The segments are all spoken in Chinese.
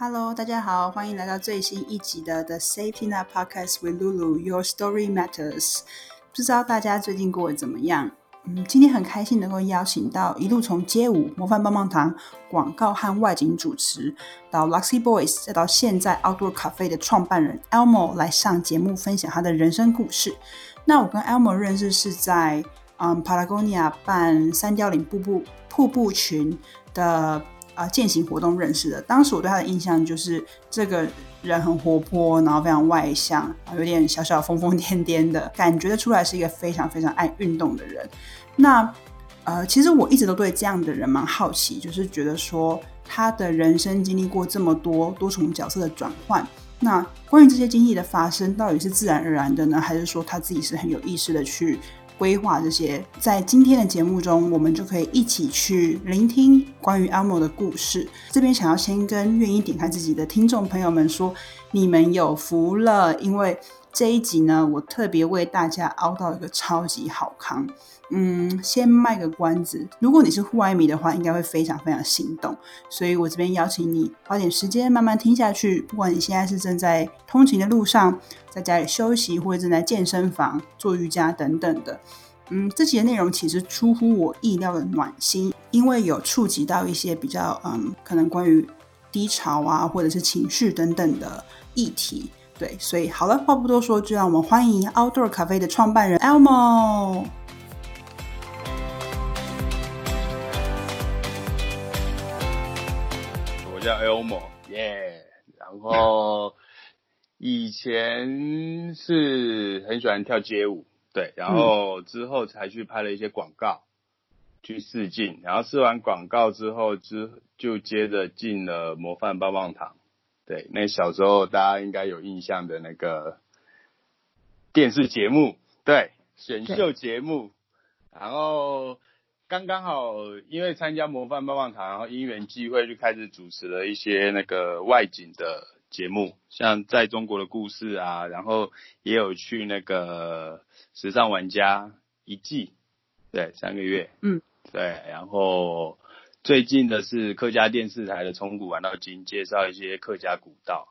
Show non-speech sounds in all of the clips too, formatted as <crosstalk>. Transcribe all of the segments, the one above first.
Hello，大家好，欢迎来到最新一集的 The Safety Net Podcast with Lulu。Your story matters。不知道大家最近过得怎么样？嗯，今天很开心能够邀请到一路从街舞、模范棒棒糖、广告和外景主持，到 Luxy Boys，再到现在 Outdoor Cafe 的创办人 Elmo 来上节目分享他的人生故事。那我跟 Elmo 认识是在嗯 Patagonia 办三貂岭瀑布瀑布群的。啊，践行活动认识的。当时我对他的印象就是这个人很活泼，然后非常外向，有点小小疯疯癫癫的感觉得出来，是一个非常非常爱运动的人。那呃，其实我一直都对这样的人蛮好奇，就是觉得说他的人生经历过这么多多重角色的转换，那关于这些经历的发生，到底是自然而然的呢，还是说他自己是很有意识的去？规划这些，在今天的节目中，我们就可以一起去聆听关于阿莫的故事。这边想要先跟愿意点开自己的听众朋友们说，你们有福了，因为这一集呢，我特别为大家凹到一个超级好康。嗯，先卖个关子。如果你是户外迷的话，应该会非常非常心动。所以我这边邀请你花点时间慢慢听下去。不管你现在是正在通勤的路上，在家里休息，或者正在健身房做瑜伽等等的，嗯，这集的内容其实出乎我意料的暖心，因为有触及到一些比较嗯，可能关于低潮啊，或者是情绪等等的议题。对，所以好了，话不多说，就让我们欢迎 Outdoor Cafe 的创办人 Elmo。我叫 Elmo，耶！然后以前是很喜欢跳街舞，对，然后之后才去拍了一些广告，去试镜，然后试完广告之后，之就接着进了模范棒棒糖，对，那小时候大家应该有印象的那个电视节目，对，选秀节目，然后。刚刚好，因为参加模范棒棒糖，然后因缘际会就开始主持了一些那个外景的节目，像在中国的故事啊，然后也有去那个时尚玩家一季，对，三个月，嗯，对，然后最近的是客家电视台的从古玩到今，介绍一些客家古道，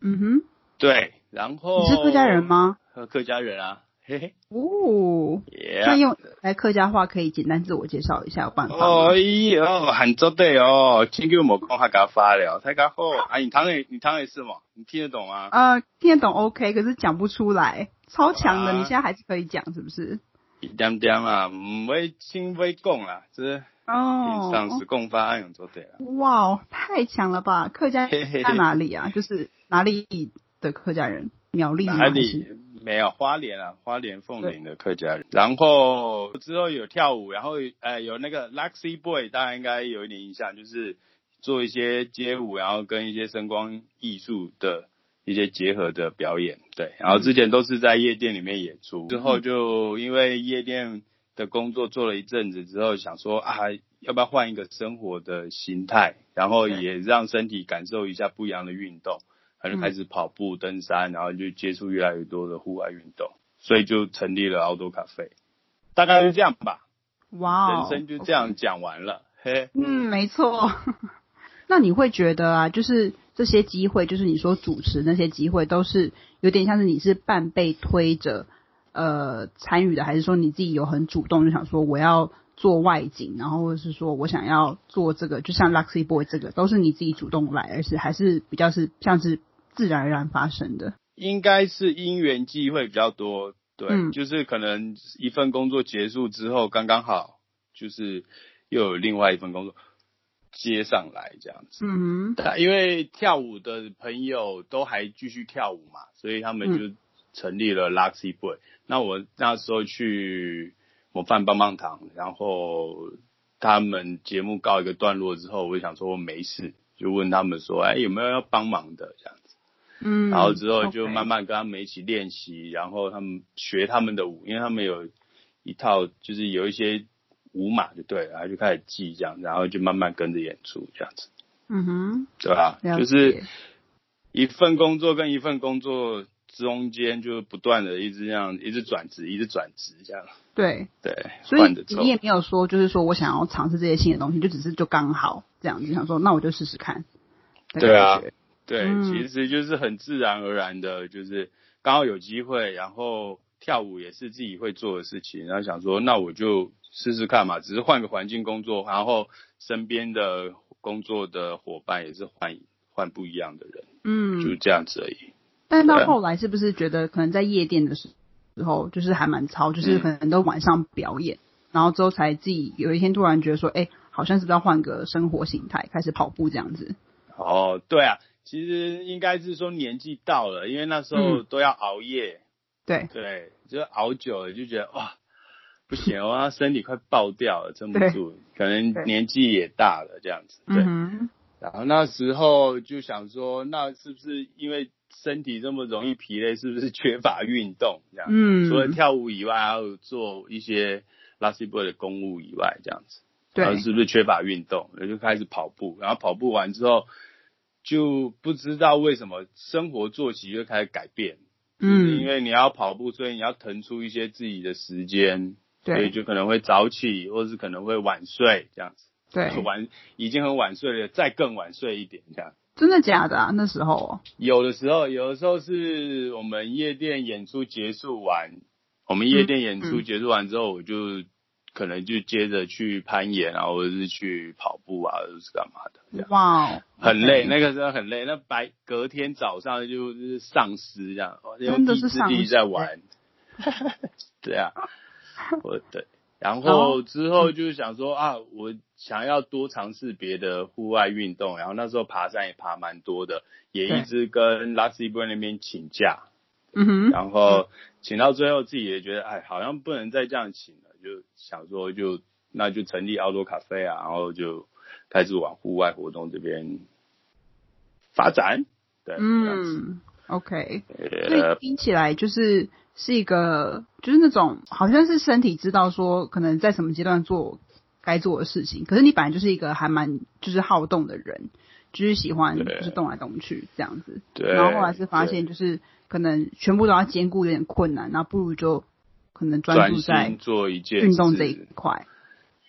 嗯哼，对，然后你是客家人吗？客家人啊。嘿嘿哦，那用来客家话可以简单自我介绍一下，有办法哦哟，很做对哦，请给我们讲下加发了，太加好。啊，你唐也你唐也是吗？你听得懂吗？呃，听得懂 OK，可是讲不出来，超强的，你现在还是可以讲，是不是？一点点啊，唔会轻微讲啦，是哦。上次共发案用做对了。哇，太强了吧！客家在哪里啊？就是哪里的客家人？苗栗哪里？没有花莲啊，花莲凤林的客家人。然后之后有跳舞，然后呃有那个 Luxy Boy，大家应该有一点印象，就是做一些街舞，然后跟一些声光艺术的一些结合的表演。对，然后之前都是在夜店里面演出，之后就因为夜店的工作做了一阵子之后，想说啊，要不要换一个生活的形态，然后也让身体感受一下不一样的运动。他就开始跑步、登山，然后就接触越来越多的户外运动，所以就成立了奥多咖啡，大概是这样吧。哇，人生就这样讲完了。嘿，嗯，没错。<laughs> 那你会觉得啊，就是这些机会，就是你说主持那些机会，都是有点像是你是半被推着呃参与的，还是说你自己有很主动就想说我要做外景，然后或者是说我想要做这个，就像 Luxy Boy 这个，都是你自己主动来，而是还是比较是像是。自然而然发生的，应该是因缘际会比较多，对，就是可能一份工作结束之后，刚刚好就是又有另外一份工作接上来这样子。嗯哼，因为跳舞的朋友都还继续跳舞嘛，所以他们就成立了 Luxy Boy。那我那时候去模范棒棒糖，然后他们节目告一个段落之后，我就想说没事，就问他们说，哎，有没有要帮忙的这样子。嗯，然后之后就慢慢跟他们一起练习，然后他们学他们的舞，因为他们有一套就是有一些舞码就对了，然后就开始记这样，然后就慢慢跟着演出这样子。嗯哼，对吧？就是一份工作跟一份工作中间就不断的一直这样一直转职，一直转职这样。对对，所以你也没有说就是说我想要尝试这些新的东西，就只是就刚好这样子想说，那我就试试看。对啊，对，其实就是很自然而然的，就是刚好有机会，然后跳舞也是自己会做的事情，然后想说那我就试试看嘛，只是换个环境工作，然后身边的工作的伙伴也是换换不一样的人，嗯，就这样子而已。但到后来是不是觉得可能在夜店的时时候，就是还蛮超，就是可能都晚上表演，然后之后才自己有一天突然觉得说，哎，好像是不是要换个生活形态，开始跑步这样子。哦，对啊，其实应该是说年纪到了，因为那时候都要熬夜，对。对，就熬久了就觉得哇，不行，我身体快爆掉了，撑不住，可能年纪也大了这样子，对。然后那时候就想说，那是不是因为身体这么容易疲累，<laughs> 是不是缺乏运动这样？嗯，除了跳舞以外，还有做一些拉西波的公务以外，这样子，对，是不是缺乏运动？然后就开始跑步，然后跑步完之后。就不知道为什么生活作息就开始改变，嗯，因为你要跑步，所以你要腾出一些自己的时间，所以就可能会早起，或是可能会晚睡这样子，对，晚已经很晚睡了，再更晚睡一点这样。真的假的啊？那时候有的时候，有的时候是我们夜店演出结束完，我们夜店演出结束完之后，我就。可能就接着去攀岩啊，或者是去跑步啊，或者是干嘛的。哇，很累，那个时候很累。那白隔天早上就是丧尸这样，用意志力在玩。<laughs> 对啊，我对，然后之后就是想说啊，我想要多尝试别的户外运动。然后那时候爬山也爬蛮多的，也一直跟拉斯伯那边请假。嗯哼。然后请到最后，自己也觉得哎，好像不能再这样请了。就想说，就那就成立奥多咖啡啊，然后就开始往户外活动这边发展。对，嗯，OK。所以听起来就是是一个，就是那种好像是身体知道说可能在什么阶段做该做的事情，可是你本来就是一个还蛮就是好动的人，就是喜欢就是动来动去这样子。对。然后后来是发现就是可能全部都要兼顾有点困难，那不如就。可能专注在做一件运动这一块，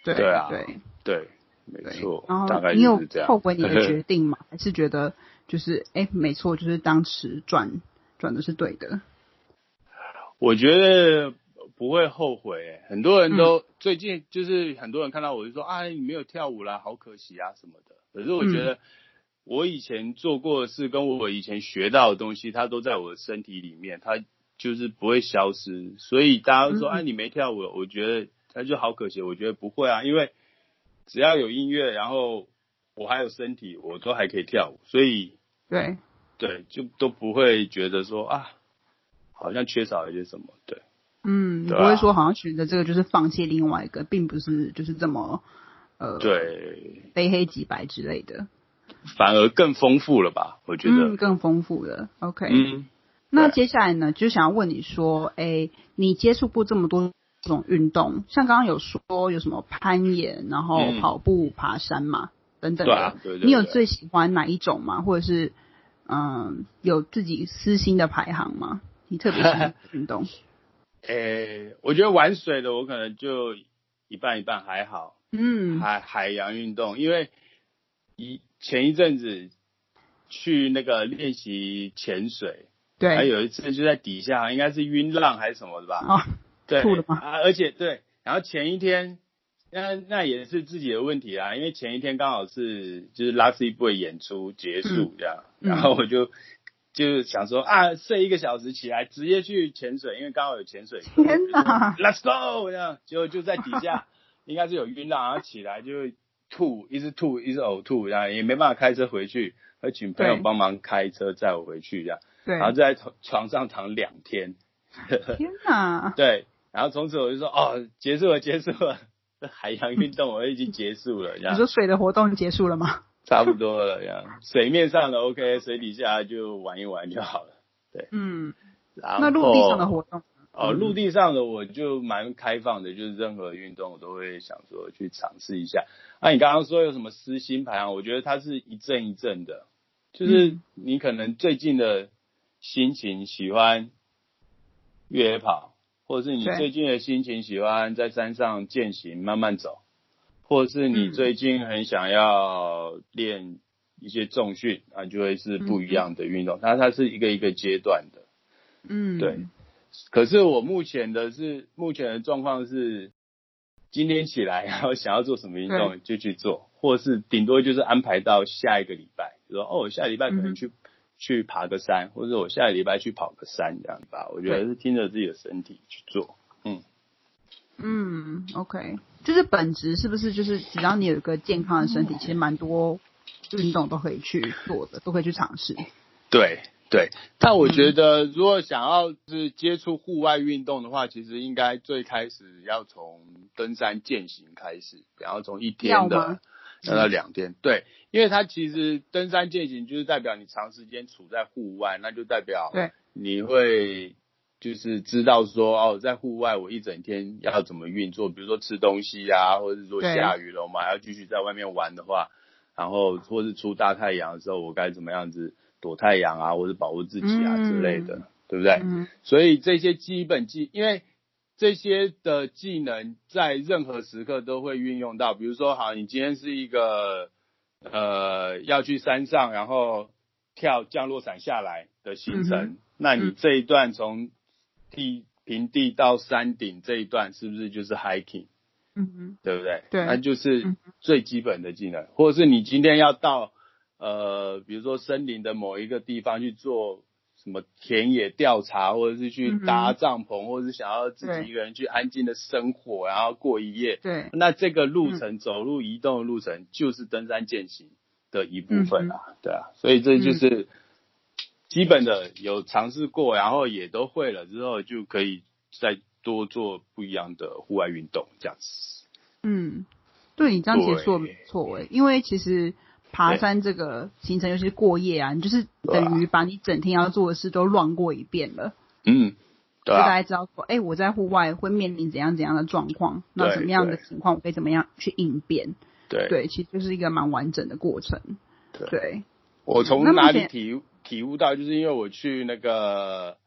对对啊，对对，没错。然后你有后悔你的决 <laughs> 定吗？还是觉得就是哎，没错，就是当时转转的是对的？我觉得不会后悔。很多人都最近就是很多人看到我就说啊，你没有跳舞啦，好可惜啊什么的。可是我觉得我以前做过的事，跟我以前学到的东西，它都在我的身体里面，它。就是不会消失，所以大家都说，啊，你没跳舞，我觉得那就好可惜。我觉得不会啊，因为只要有音乐，然后我还有身体，我都还可以跳舞，所以对对，就都不会觉得说啊，好像缺少一些什么。对，嗯，不会说好像选择这个就是放弃另外一个，并不是就是这么呃，对，非黑即白之类的，反而更丰富了吧？我觉得更丰富了。OK，嗯。那接下来呢，就想要问你说，哎，你接触过这么多种运动，像刚刚有说有什么攀岩，然后跑步、爬山嘛，等等的，你有最喜欢哪一种吗？或者是嗯，有自己私心的排行吗？你特别喜欢 <laughs> 运动？诶，我觉得玩水的我可能就一半一半还好，嗯，海海洋运动，因为一前一阵子去那个练习潜水。对，还有一次就在底下，应该是晕浪还是什么的吧？啊，对，吐了吗？啊，而且对，然后前一天，那那也是自己的问题啊，因为前一天刚好是就是拉斯一部演出结束这样，然后我就就是想说啊，睡一个小时起来直接去潜水，因为刚好有潜水。天哪！Let's go！这样，结果就在底下，<laughs> 应该是有晕浪，然后起来就吐，一直吐，一直呕吐，然后也没办法开车回去，而请朋友帮忙开车载我回去这样。然后在床上躺两天，天哪！<laughs> 对，然后从此我就说哦，结束了，结束了，海洋运动我已经结束了。你说水的活动结束了吗？差不多了，这样水面上的 OK，水底下就玩一玩就好了。对，嗯。那陆地上的活动？哦，陆地上的我就蛮开放的，就是任何运动我都会想说去尝试一下。那你刚刚说有什么私心排行？我觉得它是一阵一阵的，就是你可能最近的。心情喜欢越野跑，或者是你最近的心情喜欢在山上践行慢慢走，或者是你最近很想要练一些重训啊，就会是不一样的运动。它它是一个一个阶段的，嗯，对。可是我目前的是目前的状况是，今天起来然后想要做什么运动就去做，或是顶多就是安排到下一个礼拜，就说哦，下礼拜可能去去爬个山，或者我下个礼拜去跑个山这样吧。我觉得是听着自己的身体去做，嗯嗯，OK，就是本质是不是就是只要你有一个健康的身体，其实蛮多运动都可以去做的，都可以去尝试。对。对，但我觉得如果想要是接触户外运动的话，其实应该最开始要从登山健行开始，然后从一天的要到两天。对，因为它其实登山健行就是代表你长时间处在户外，那就代表对你会就是知道说哦，在户外我一整天要怎么运作，比如说吃东西啊，或者是说下雨了我们还要继续在外面玩的话，然后或是出大太阳的时候我该怎么样子。躲太阳啊，或者保护自己啊之类的，对不对？所以这些基本技，因为这些的技能在任何时刻都会运用到。比如说，好，你今天是一个呃要去山上，然后跳降落伞下来的行程，那你这一段从地平地到山顶这一段，是不是就是 hiking？嗯嗯，对不对？对，那就是最基本的技能，或者是你今天要到。呃，比如说森林的某一个地方去做什么田野调查，或者是去搭帐篷，或者是想要自己一个人去安静的生活，然后过一夜。对，那这个路程走路移动的路程就是登山健行的一部分啊，对啊，所以这就是基本的有尝试过，然后也都会了之后，就可以再多做不一样的户外运动这样子。嗯，对你这样解说没错诶，因为其实。爬山这个行程，尤其是过夜啊，你就是等于把你整天要做的事都乱过一遍了。嗯，就大家知道说，哎，我在户外会面临怎样怎样的状况，那什么样的情况我可以怎么样去应变？对，对，其实就是一个蛮完整的过程。对，我从哪里体体悟到，就是因为我去那个。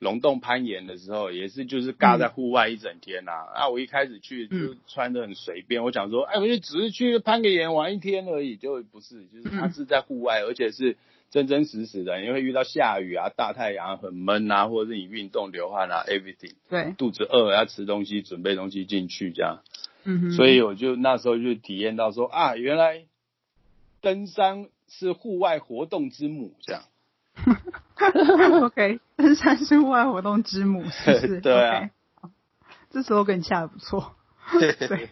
龙洞攀岩的时候，也是就是尬在户外一整天呐。啊，我一开始去就穿的很随便，我想说，哎，我就只是去攀个岩玩一天而已，就不是，就是它是在户外，而且是真真实实的，因为遇到下雨啊、大太阳很闷啊，或者是你运动流汗啊，everything。对。肚子饿要吃东西，准备东西进去这样。嗯哼。所以我就那时候就体验到说啊，原来登山是户外活动之母这样。<laughs> OK，登山是户外活动之母，<laughs> 是不是？对啊，这时候跟你下的不错。<laughs> 对，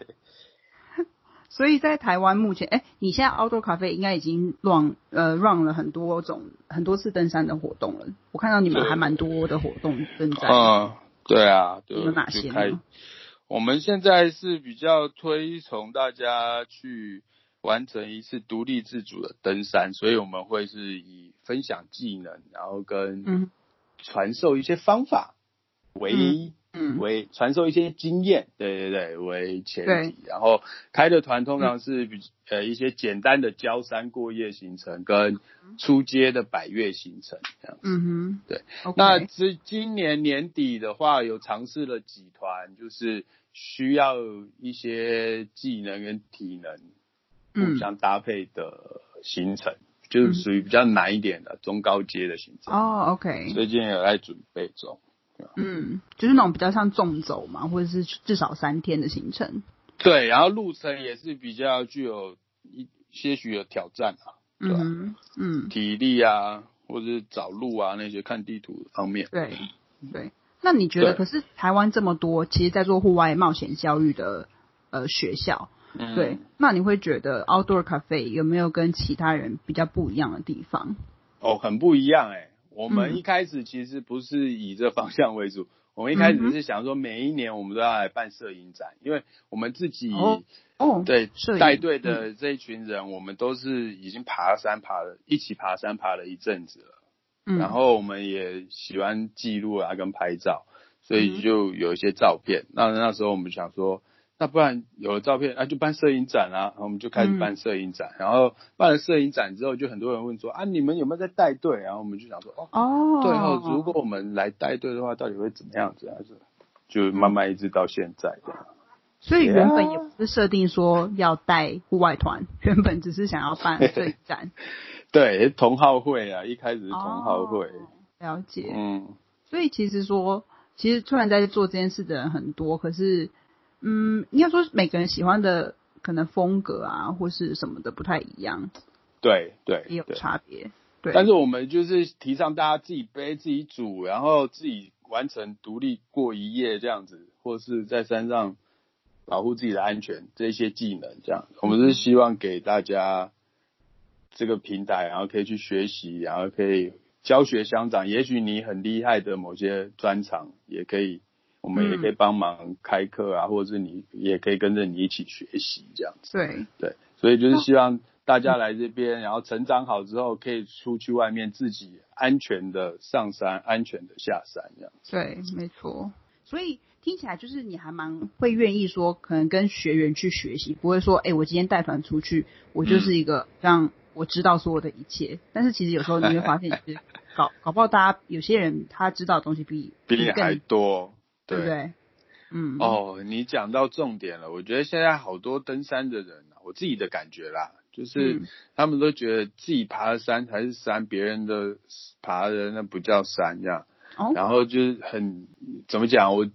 所以在台湾目前，哎，你现在 Outdoor 咖啡应该已经 run 呃 run 了很多种很多次登山的活动了。我看到你们还蛮多的活动正在。嗯，对啊，有哪些呢？我们现在是比较推崇大家去。完成一次独立自主的登山，所以我们会是以分享技能，然后跟传授一些方法为为传授一些经验，对对对为前提，然后开的团通常是比呃一些简单的郊山过夜行程跟出街的百越行程这样子。嗯哼，对。那是今年年底的话，有尝试了几团，就是需要一些技能跟体能。互相搭配的行程，就是属于比较难一点的中高阶的行程。哦，OK。最近有在准备中。嗯，就是那种比较像纵走嘛，或者是至少三天的行程。对，然后路程也是比较具有一些许的挑战啊。嗯嗯。体力啊，或者是找路啊那些看地图方面。对对。那你觉得，可是台湾这么多，其实在做户外冒险教育的呃学校。对，那你会觉得 Outdoor Cafe 有没有跟其他人比较不一样的地方？哦，很不一样哎。我们一开始其实不是以这方向为主，<laughs> 我们一开始是想说，每一年我们都要来办摄影展，因为我们自己哦，对带队的这一群人，我们都是已经爬山爬了，一起爬山爬了一阵子了，嗯，然后我们也喜欢记录啊跟拍照，所以就有一些照片。那那时候我们想说。那不然有了照片，那就办摄影展啊，然后我们就开始办摄影展，然后办了摄影展之后，就很多人问说啊，你们有没有在带队？然后我们就想说哦，对哦，如果我们来带队的话，到底会怎么样子？还是就慢慢一直到现在这样。所以原本也不是设定说要带户外团，原本只是想要办摄影展。<laughs> 对，同好会啊，一开始是同好会。了解。嗯。所以其实说，其实突然在做这件事的人很多，可是，嗯，应该说每个人喜欢的可能风格啊，或是什么的不太一样。对对。也有差别。对。但是我们就是提倡大家自己背、自己煮，然后自己完成独立过一夜这样子，或是在山上保护自己的安全这些技能，这样我们是希望给大家这个平台，然后可以去学习，然后可以。教学相长，也许你很厉害的某些专长，也可以，我们也可以帮忙开课啊，或者是你也可以跟着你一起学习这样子。对对，所以就是希望大家来这边，然后成长好之后，可以出去外面自己安全的上山，安全的下山这样。对，没错。所以听起来就是你还蛮会愿意说，可能跟学员去学习，不会说，哎，我今天带团出去，我就是一个让。我知道所有的一切，但是其实有时候你会发现，搞搞不好大家有些人他知道的东西比 <laughs> 比你还多，对不对？嗯。哦，你讲到重点了。我觉得现在好多登山的人，我自己的感觉啦，就是他们都觉得自己爬的山才是山，别人的爬的那不叫山这样。哦。然后就是很怎么讲？我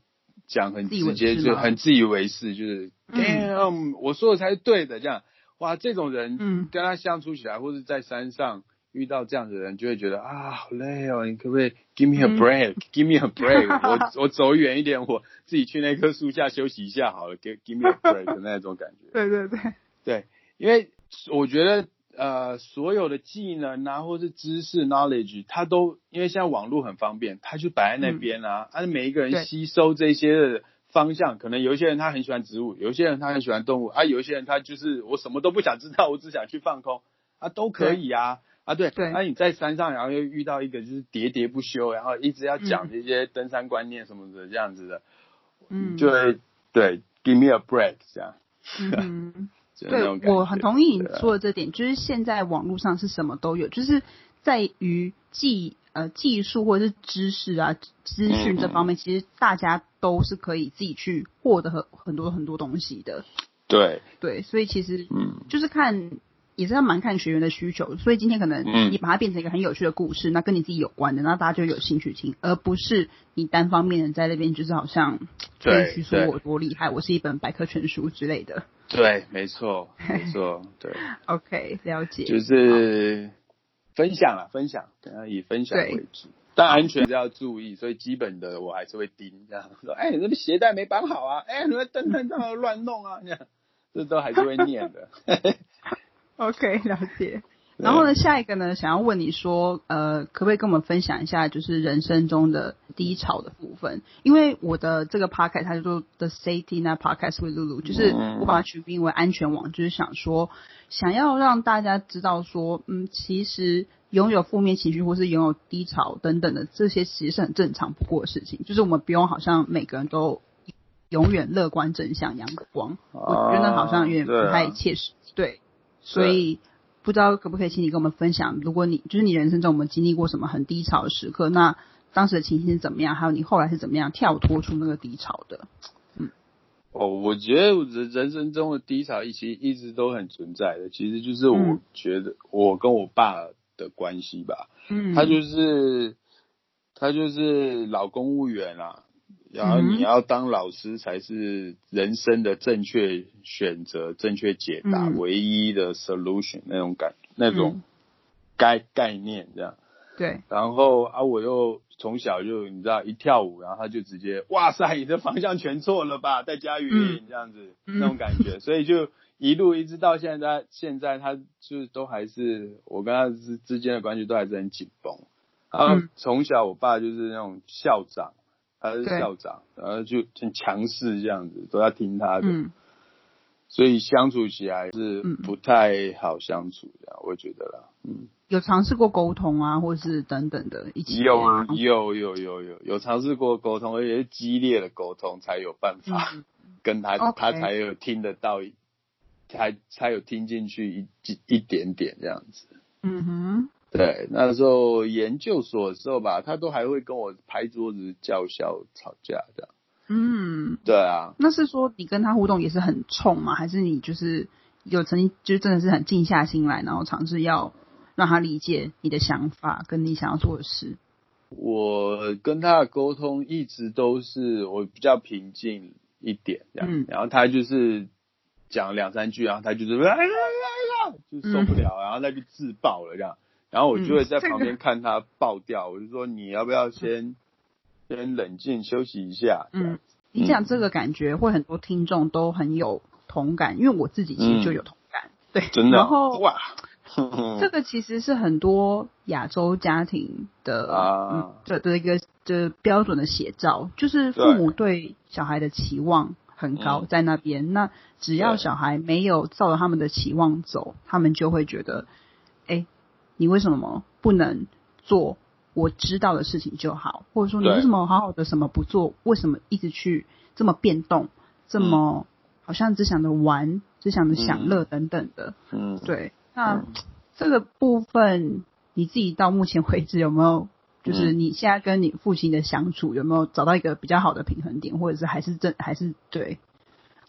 讲很直接，就很自以为是，就是，嗯，我说的才是对的这样。哇，这种人，嗯，跟他相处起来，或者在山上遇到这样的人，就会觉得啊，好累哦，你可不可以 give me a break，give me a break，<laughs> 我我走远一点，我自己去那棵树下休息一下好了，give give me a break 的那种感觉。<laughs> 对对对，对，因为我觉得呃，所有的技能啊，或是知识 knowledge，它都因为现在网络很方便，它就摆在那边啊，啊，每一个人吸收这些的。方向可能有一些人他很喜欢植物，有一些人他很喜欢动物，啊，有一些人他就是我什么都不想知道，我只想去放空，啊，都可以啊，啊，对，对，那你在山上，然后又遇到一个就是喋喋不休，然后一直要讲这些登山观念什么的这样子的，嗯，就会对，give me a break 这样，<laughs> 嗯，对我很同意你说的这点，就是现在网络上是什么都有，就是在于技。呃，技术或者是知识啊、资讯这方面，其实大家都是可以自己去获得很很多很多东西的。对。对，所以其实嗯，就是看也是要蛮看学员的需求。所以今天可能你把它变成一个很有趣的故事，那跟你自己有关的，那大家就有兴趣听，而不是你单方面的在那边就是好像吹嘘说我多厉害，我是一本百科全书之类的。<laughs> 对，没错，没错，对。<laughs> OK，了解。就是。分享了，分享，等下以分享为主，但安全是要注意，所以基本的我还是会盯，这样说，哎，你这个鞋带没绑好啊，哎，你那登山杖乱弄啊，这样，这都还是会念的。<laughs> OK，了解。然后呢，下一个呢，想要问你说，呃，可不可以跟我们分享一下，就是人生中的低潮的部分？因为我的这个 podcast 它叫做 The Safety Net Podcast with Lulu，就是我把它取名为安全网，就是想说，想要让大家知道说，嗯，其实拥有负面情绪或是拥有低潮等等的这些，其实是很正常不过的事情，就是我们不用好像每个人都永远乐观正向阳光，我觉得好像有点不太切实，对，所以。不知道可不可以请你跟我们分享，如果你就是你人生中我们经历过什么很低潮的时刻，那当时的情形是怎么样？还有你后来是怎么样跳脱出那个低潮的？嗯，哦，我觉得人人生中的低潮其实一直都很存在的，其实就是我觉得我跟我爸的关系吧，嗯，他就是他就是老公务员啊。然后你要当老师才是人生的正确选择、正确解答、唯一的 solution 那种感、那种概概念这样。对。然后啊，我又从小就你知道一跳舞，然后他就直接哇塞，你的方向全错了吧，戴佳宇这样子那种感觉，所以就一路一直到现在，现在他就是都还是我跟他之之间的关系都还是很紧绷。然后从小我爸就是那种校长。他是校长，然后就很强势这样子，都要听他的，所以相处起来是不太好相处的，我觉得啦。嗯，有尝试过沟通啊，或是等等的，一起有有有有有有尝试过沟通，而且是激烈的沟通才有办法 <laughs> 跟他，他才有听得到，才才有听进去一一点点这样子。嗯哼。对，那时候研究所的时候吧，他都还会跟我拍桌子叫嚣吵架这样。嗯，对啊，那是说你跟他互动也是很冲吗？还是你就是有曾经就真的是很静下心来，然后尝试要让他理解你的想法跟你想要做的事？我跟他的沟通一直都是我比较平静一点这样，嗯然后他就是讲两三句，然后他就是哎呀呀呀，就受不了，然后他就自爆了这样，然后我就会在旁边看他爆掉，我就说你要不要先先冷静休息一下，嗯，你讲这个感觉会很多听众都很有同感，因为我自己其实就有同感，对，真的哦然后哇，这个其实是很多亚洲家庭的啊嗯的的一个的标准的写照，就是父母对小孩的期望很高嗯在那边，那只要小孩没有照着他们的期望走，他们就会觉得，哎，你为什么不能做我知道的事情就好？或者说你为什么好好的什么不做？为什么一直去这么变动，这么好像只想着玩，只想着享乐等等的？嗯，对，那这个部分你自己到目前为止有没有，就是嗯你现在跟你父亲的相处有没有找到一个比较好的平衡点，或者是还是正还是对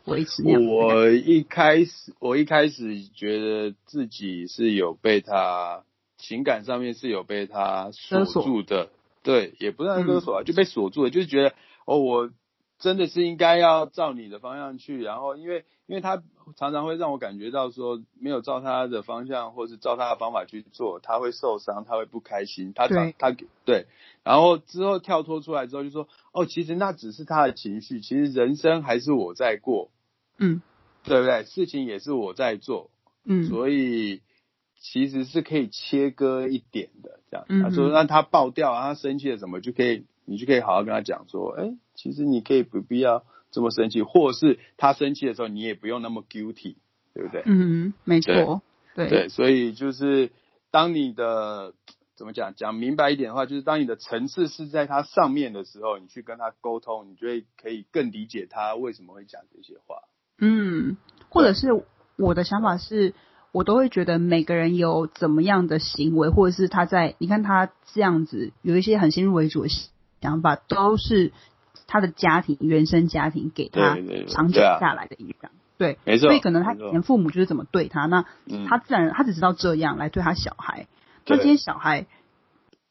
维持那样的感觉？我一开始，我一开始觉得自己是有被他情感上面是有被他锁住的，对，也不算勒索啊，嗯就被锁住了，就是觉得哦，我真的是应该要照你的方向去，然后因为因为他常常会让我感觉到说，没有照他的方向或是照他的方法去做，他会受伤，他会不开心，他对。他对，然后之后跳脱出来之后就说，哦，其实那只是他的情绪，其实人生还是我在过。嗯。对不对？事情也是我在做，嗯。所以其实是可以切割一点的。这样，嗯他说让他爆掉啊，他生气了什么，就可以，你就可以好好跟他讲说，哎，其实你可以不必要这么生气，或是他生气的时候，你也不用那么 guilty，对不对？嗯，没错，对对，所以就是当你的怎么讲，讲明白一点的话，就是当你的层次是在他上面的时候，你去跟他沟通，你就会可以更理解他为什么会讲这些话。嗯，或者是我的想法是，我都会觉得每个人有怎么样的行为，或者是他在你看他这样子有一些很先入为主的想法，都是他的家庭原生家庭给他长久下来的影响。对，没错所以可能他以前父母就是怎么对他，那嗯他自然他只知道这样来对他小孩。那对今天小孩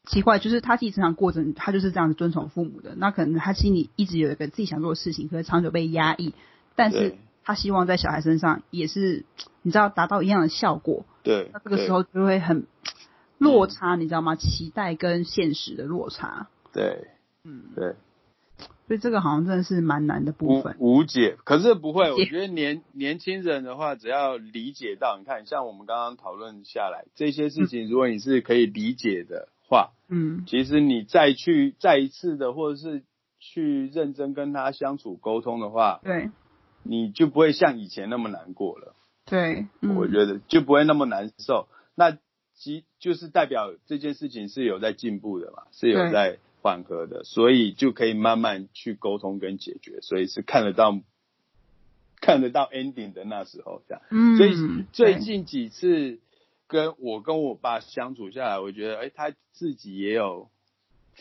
奇怪，就是他自己成长过程，他就是这样子遵从父母的。那可能他心里一直有一个自己想做的事情，可是长久被压抑，但是对他希望在小孩身上也是，你知道达到一样的效果。对，那这个时候就会很落差，你知道吗？期待跟现实的落差。对嗯，对所以这个好像真的是蛮难的部无分。无解，可是不会，我觉得年年轻人的话，只要理解到，你看，像我们刚刚讨论下来这些事情，如果你是可以理解的话，嗯其实你再去再一次的，或者是去认真跟他相处沟通的话，对你就不会像以前那么难过了。对，嗯，我觉得就不会那么难受。那即就是代表这件事情是有在进步的嘛，是有在缓和的，所以就可以慢慢去沟通跟解决，所以是看得到看得到 ending 的那时候这样。嗯，所以最近几次跟我跟我爸相处下来，我觉得哎、他自己也有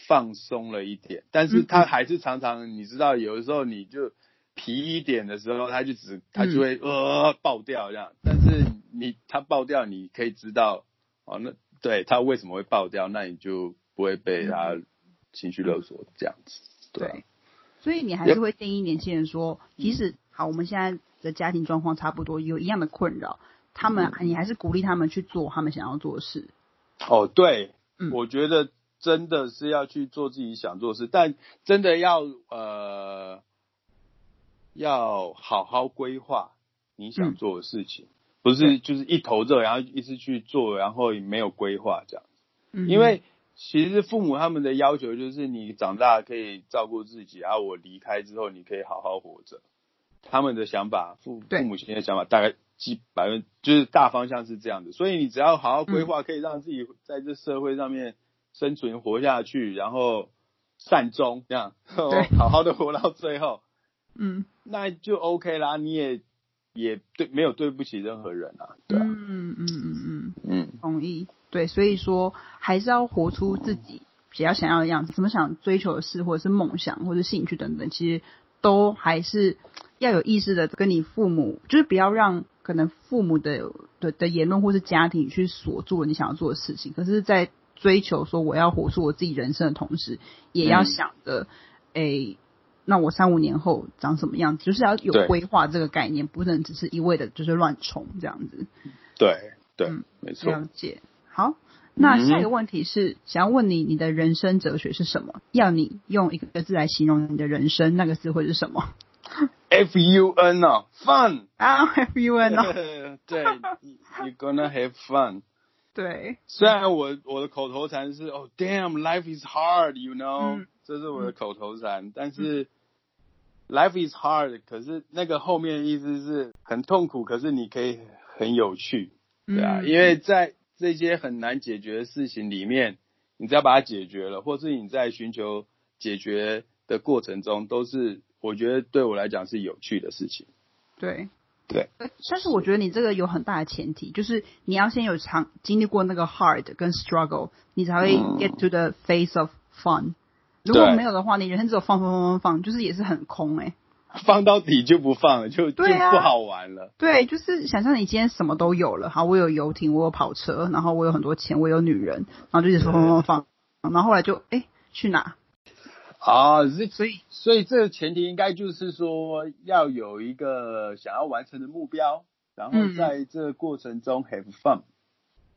放松了一点，但是他还是常常你知道，有的时候你就皮一点的时候，他就只他就嗯。会、呃爆掉这样，但是你他爆掉，你可以知道哦，那对他为什么会爆掉，那你就不会被他情绪勒索这样子，对所以你还是会建议年轻人说，即使好，我们现在的家庭状况差不多，有一样的困扰，他们嗯。你还是鼓励他们去做他们想要做的事。哦，对，嗯。我觉得真的是要去做自己想做的事，但真的要呃要好好规划你想嗯做的事情，不是就是一头热，然后一直去做，然后也没有规划这样。嗯。因为其实父母他们的要求就是你长大可以照顾自己，然后我离开之后你可以好好活着。他们的想法，父父母亲的想法大概几百分就是大方向是这样的，所以你只要好好规划，可以让自己在这社会上面生存活下去，然后善终这样，<laughs> 好好的活到最后，嗯那就 OK 啦。你也也对没有对不起任何人啊，对啊，嗯嗯嗯嗯，嗯同意。对，所以说还是要活出自己比较想要的样子，什么想追求的事，或者是梦想，或者兴趣等等，其实都还是要有意识的跟你父母，就是不要让可能父母的的的言论或是家庭去锁住了你想要做的事情。可是，在追求说我要活出我自己人生的同时，也要想着，诶、那我三五年后长什么样子，就是要有对规划这个概念，不能只是一味的就是乱冲这样子。对对，嗯没错。了解。好，那嗯下一个问题是，想要问你，你的人生哲学是什么？要你用一个字来形容你的人生，那个字会是什么？F U N 哦，fun。啊，F U N 哦，<laughs> 对，you gonna have fun。对，虽然我我的口头禅是哦、damn life is hard，you know，、嗯这是我的口头禅，但是 life is hard，可是那个后面的意思是很痛苦，可是你可以很有趣，对啊，嗯因为在这些很难解决的事情里面，你只要把它解决了，或是你在寻求解决的过程中，都是我觉得对我来讲是有趣的事情。对。对，<laughs> 但是我觉得你这个有很大的前提，就是你要先有长经历过那个 hard 跟 struggle，你才会嗯 get to the face of fun。如果没有的话，你人生只有放放放放放，就是也是很空哎、放到底就不放了，就、就不好玩了。对，就是想象你今天什么都有了，好，我有游艇，我有跑车，然后我有很多钱，我有女人，然后就一直放放放放，然后后来就哎去哪？啊，是所以所以这个前提应该就是说要有一个想要完成的目标，然后嗯。在这个过程中 have fun，、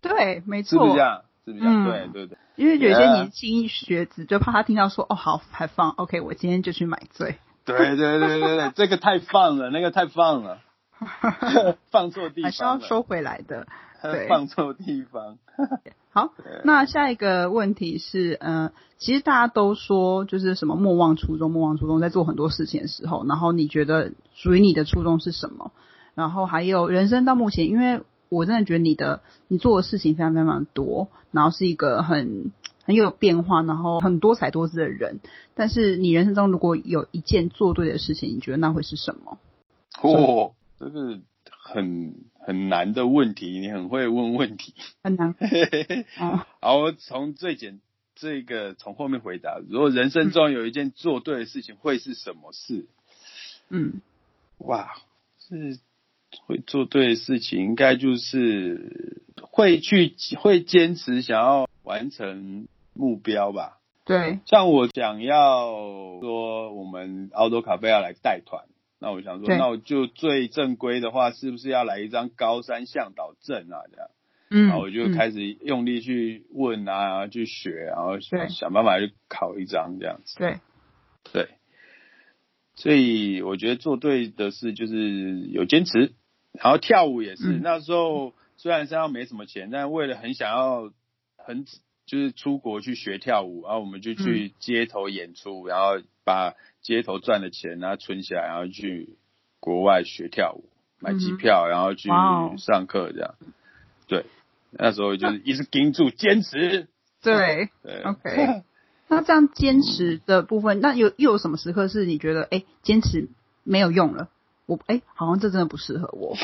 对，没错是不是这，样？是不是这样？嗯。对对对，因为有些年轻学子就怕他听到说哦好还放，OK，我今天就去买醉，对对对对对，这个太放了，那个太放了，<laughs> 放错地方还是要，收回来的。<laughs> 对放错地方。<laughs> 好，那下一个问题是，呃，其实大家都说就是什么莫忘初衷，莫忘初衷，在做很多事情的时候，然后你觉得属于你的初衷是什么？然后还有人生到目前，因为我真的觉得你的你做的事情非常非常多，然后是一个很很有变化，然后很多才多姿的人。但是你人生中如果有一件做对的事情，你觉得那会是什么？哦，这是很很难的问题，你很会问问题。很难。哦，<laughs> 好，我从最简这个从后面回答。如果人生中有一件做对的事情，会是什么事？嗯哇，是会做对的事情，应该就是会去会坚持想要完成目标吧。对，像我想要说，我们澳洲咖啡要来带团，那我想说，那我就最正规的话，是不是要来一张高山向导证啊？这样。嗯，然后我就开始用力去问啊，去学，然后想想办法去考一张这样子。对，对，所以我觉得做对的事就是有坚持，然后跳舞也是。嗯那时候虽然身上没什么钱，但为了很想要很就是出国去学跳舞，然后我们就去街头演出，然后把街头赚的钱然后存起来，然后去国外学跳舞，买机票，然后去上课这样。对，那时候就是一直盯住坚持。对。<laughs> 对 OK 那这样坚持的部分，那有又有什么时刻是你觉得哎坚持没有用了？我哎好像这真的不适合我，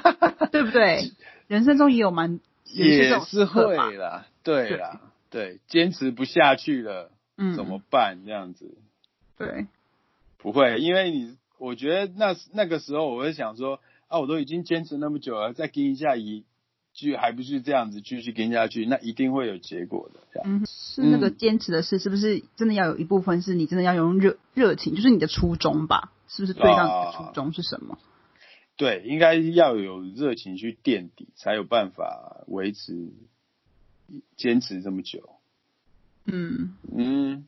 <laughs> 对不对？人生中也有蛮也是会啦，对啦，对，坚持不下去了，嗯，怎么办？这样子对？不会，因为你，我觉得那那个时候我会想说，啊，我都已经坚持那么久了，再跟一下一句，还不是这样子继续跟下去，那一定会有结果的。这样，嗯，是那个坚持的事，是不是真的要有一部分是你真的要用热热情，就是你的初衷吧？是不是对到你的初衷是什么？对，应该要有热情去垫底，才有办法维持坚持这么久。嗯，嗯，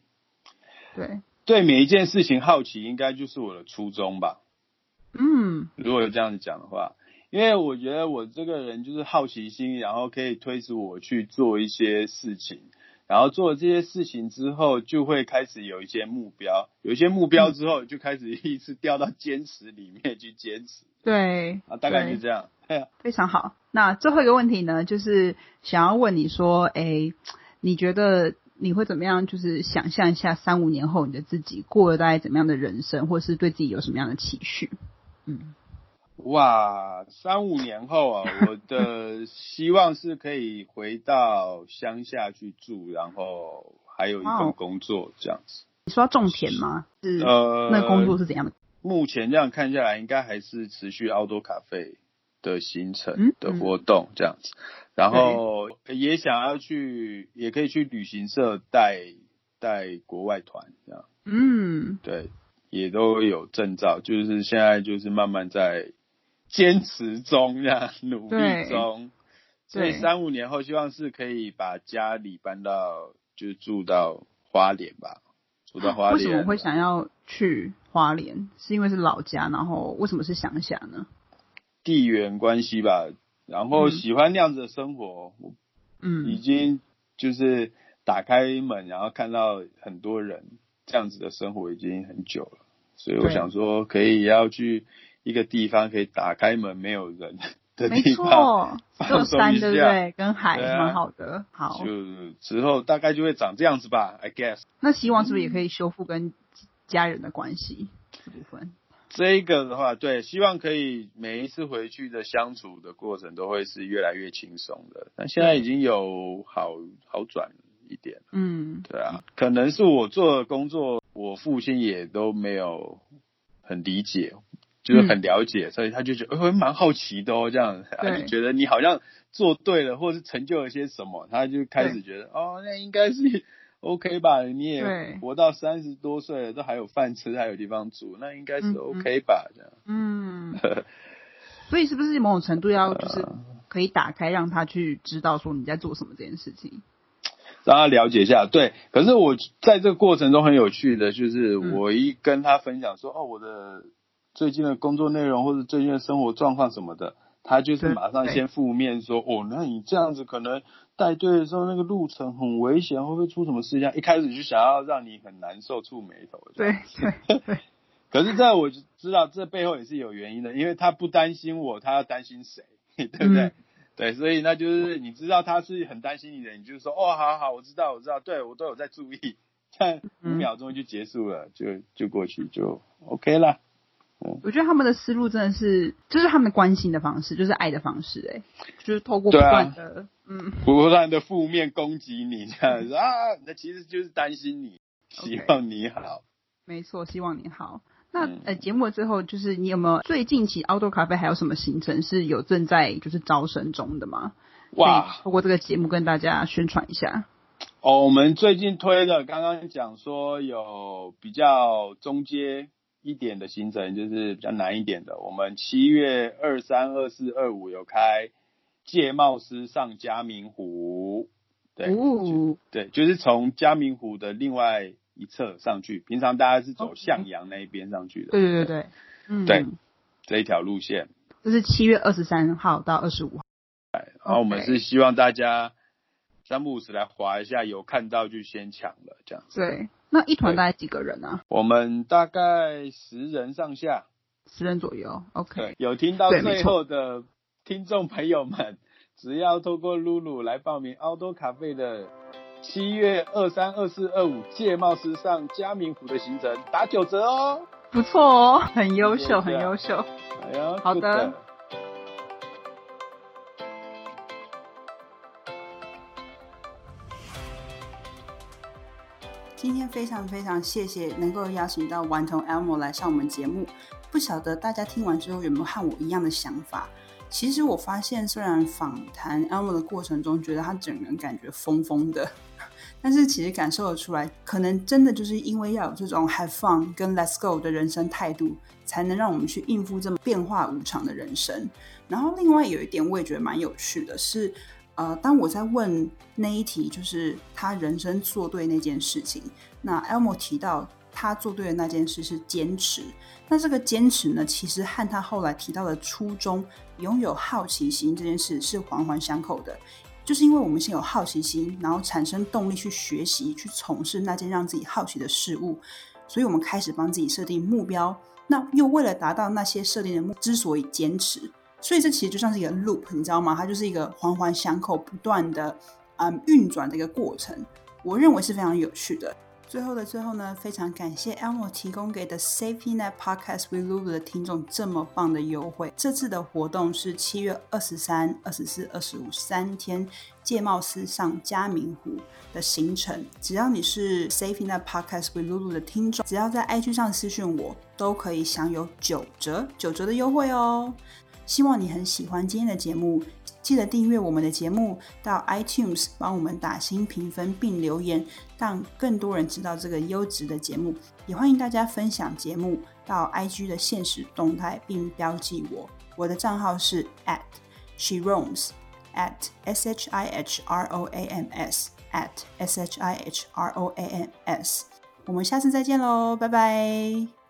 对，对每一件事情好奇，应该就是我的初衷吧。嗯如果有这样子讲的话，因为我觉得我这个人就是好奇心，然后可以推使我去做一些事情，然后做了这些事情之后，就会开始有一些目标，有一些目标之后，就开始一次掉到坚持里面去坚持对，啊，大概对就这样。非常好。那最后一个问题呢，就是想要问你说，哎，你觉得你会怎么样？就是想象一下三五年后你的自己过了大概怎么样的人生，或是对自己有什么样的期许？嗯哇，三五年后啊，我的希望是可以回到乡下去住，然后还有一份工作这样子。你说要种田吗？是呃，那工作是怎样的？目前这样看下来，应该还是持续奥多咖啡的行程嗯的活动这样子，然后也想要去，也可以去旅行社带带国外团这样，嗯，对，也都有证照，就是现在就是慢慢在坚持中，这样努力中，所以三五年后希望是可以把家里搬到，就住到花莲吧，住到花莲。为什么会想要去花莲？是因为是老家，然后为什么是乡下呢？地缘关系吧，然后嗯喜欢那样子的生活，嗯已嗯，经就是打开门，然后看到很多人这样子的生活已经很久了，所以我想说，可以要去一个地方，可以打开门没有人的没地方，错，只有山，对不对？跟海蛮好的。好，就之后大概就会长这样子吧，I guess。那希望是不是也可以修复跟家人的关系这部分？这个的话，对，希望可以每一次回去的相处的过程都会是越来越轻松的。但现在已经有好好转一点了，嗯，对啊，可能是我做的工作，我父亲也都没有很理解，就是很了解，所以他就觉得，呃，蛮好奇的哦，这样，他就觉得你好像做对了，或是成就了些什么，他就开始觉得，哦，那应该是 OK 吧？你也活到三十多岁了，都还有饭吃，还有地方住，那应该是 OK 吧？这样。嗯，<laughs> 所以是不是某种程度要就是呃可以打开，让他去知道说你在做什么这件事情？让他了解一下，对。可是我在这个过程中很有趣的，就是嗯我一跟他分享说，哦，我的最近的工作内容或者最近的生活状况什么的，他就是马上先负面说，哦，那你这样子可能带队的时候那个路程很危险，会不会出什么事？情？一开始就想要让你很难受、触眉头。对对对，<laughs> <laughs> 可是这我就知道，这背后也是有原因的，因为他不担心我，他要担心谁，<laughs> 对不对？嗯。对，所以那就是你知道他是很担心你的，你就说哦，好好，我知道，我知道，对我都有在注意，这样五嗯秒钟就结束了，就就过去就 OK 啦。我觉得他们的思路真的是，就是他们关心的方式，就是爱的方式、哎，就是透过不断的，嗯，不断的负面攻击你这样子啊，那其实就是担心你，希望你好。没错，希望你好。那嗯呃，节目的最后，就是你有没有最近期 Outdoor 咖啡还有什么行程是有正在就是招生中的吗？哇透过这个节目跟大家宣传一下。哦，我们最近推的，刚刚讲说有比较中阶一点的行程，就是比较难一点的。我们七月二三、二四、二五有开界贸师上嘉明湖，对，哦，对，就是从嘉明湖的另外一侧上去。平常大家是走向阳那一边上去的，对对对对，嗯，对这一条路线。这是七月二十三号到二十五号。然后我们是希望大家三不五时来划一下，有看到就先抢了这样子。对，那一团大概几个人啊？我们大概十人上下。十人左右。OK，有听到最后的听众朋友们，只要透过露露来报名奥多咖啡的七月二三、二四、二五界贸时尚嘉明湖的行程，打九折哦。不错哦，很优秀，很优秀。哎呀，好的今天非常非常谢谢能够邀请到顽童 Elmo 来上我们节目。不晓得大家听完之后有没有和我一样的想法？其实我发现，虽然访谈 Elmo 的过程中，觉得他整个人感觉疯疯的，<laughs> 但是其实感受得出来，可能真的就是因为要有这种 have fun 跟 let's go 的人生态度，才能让我们去应付这么变化无常的人生。然后另外有一点我也觉得蛮有趣的是，呃，当我在问那一题，就是他人生做对那件事情，那 Elmo 提到他做对的那件事是坚持。那这个坚持呢，其实和他后来提到的初衷，拥有好奇心这件事是环环相扣的。就是因为我们先有好奇心，然后产生动力去学习、去从事那件让自己好奇的事物，所以我们开始帮自己设定目标。那又为了达到那些设定的目，之所以坚持，所以这其实就像是一个 loop，你知道吗？它就是一个环环相扣、不断的嗯运转的一个过程。我认为是非常有趣的。最后的最后呢，非常感谢 Elmo 提供给的 Safety Net Podcast with Lulu 的听众这么棒的优惠。这次的活动是七月二十三、二十四、二十五三天，界貌斯上嘉明湖的行程。只要你是 Safety Net Podcast with Lulu 的听众，只要在 IG 上私讯我，都可以享有九折、九折的优惠哦。希望你很喜欢今天的节目。记得订阅我们的节目，到 iTunes 帮我们打新评分并留言，让更多人知道这个优质的节目。也欢迎大家分享节目到 IG 的现实动态，并标记我。我的账号是 at she roams at s h i h r o a m s at s h i h r o a m s。我们下次再见喽，拜拜。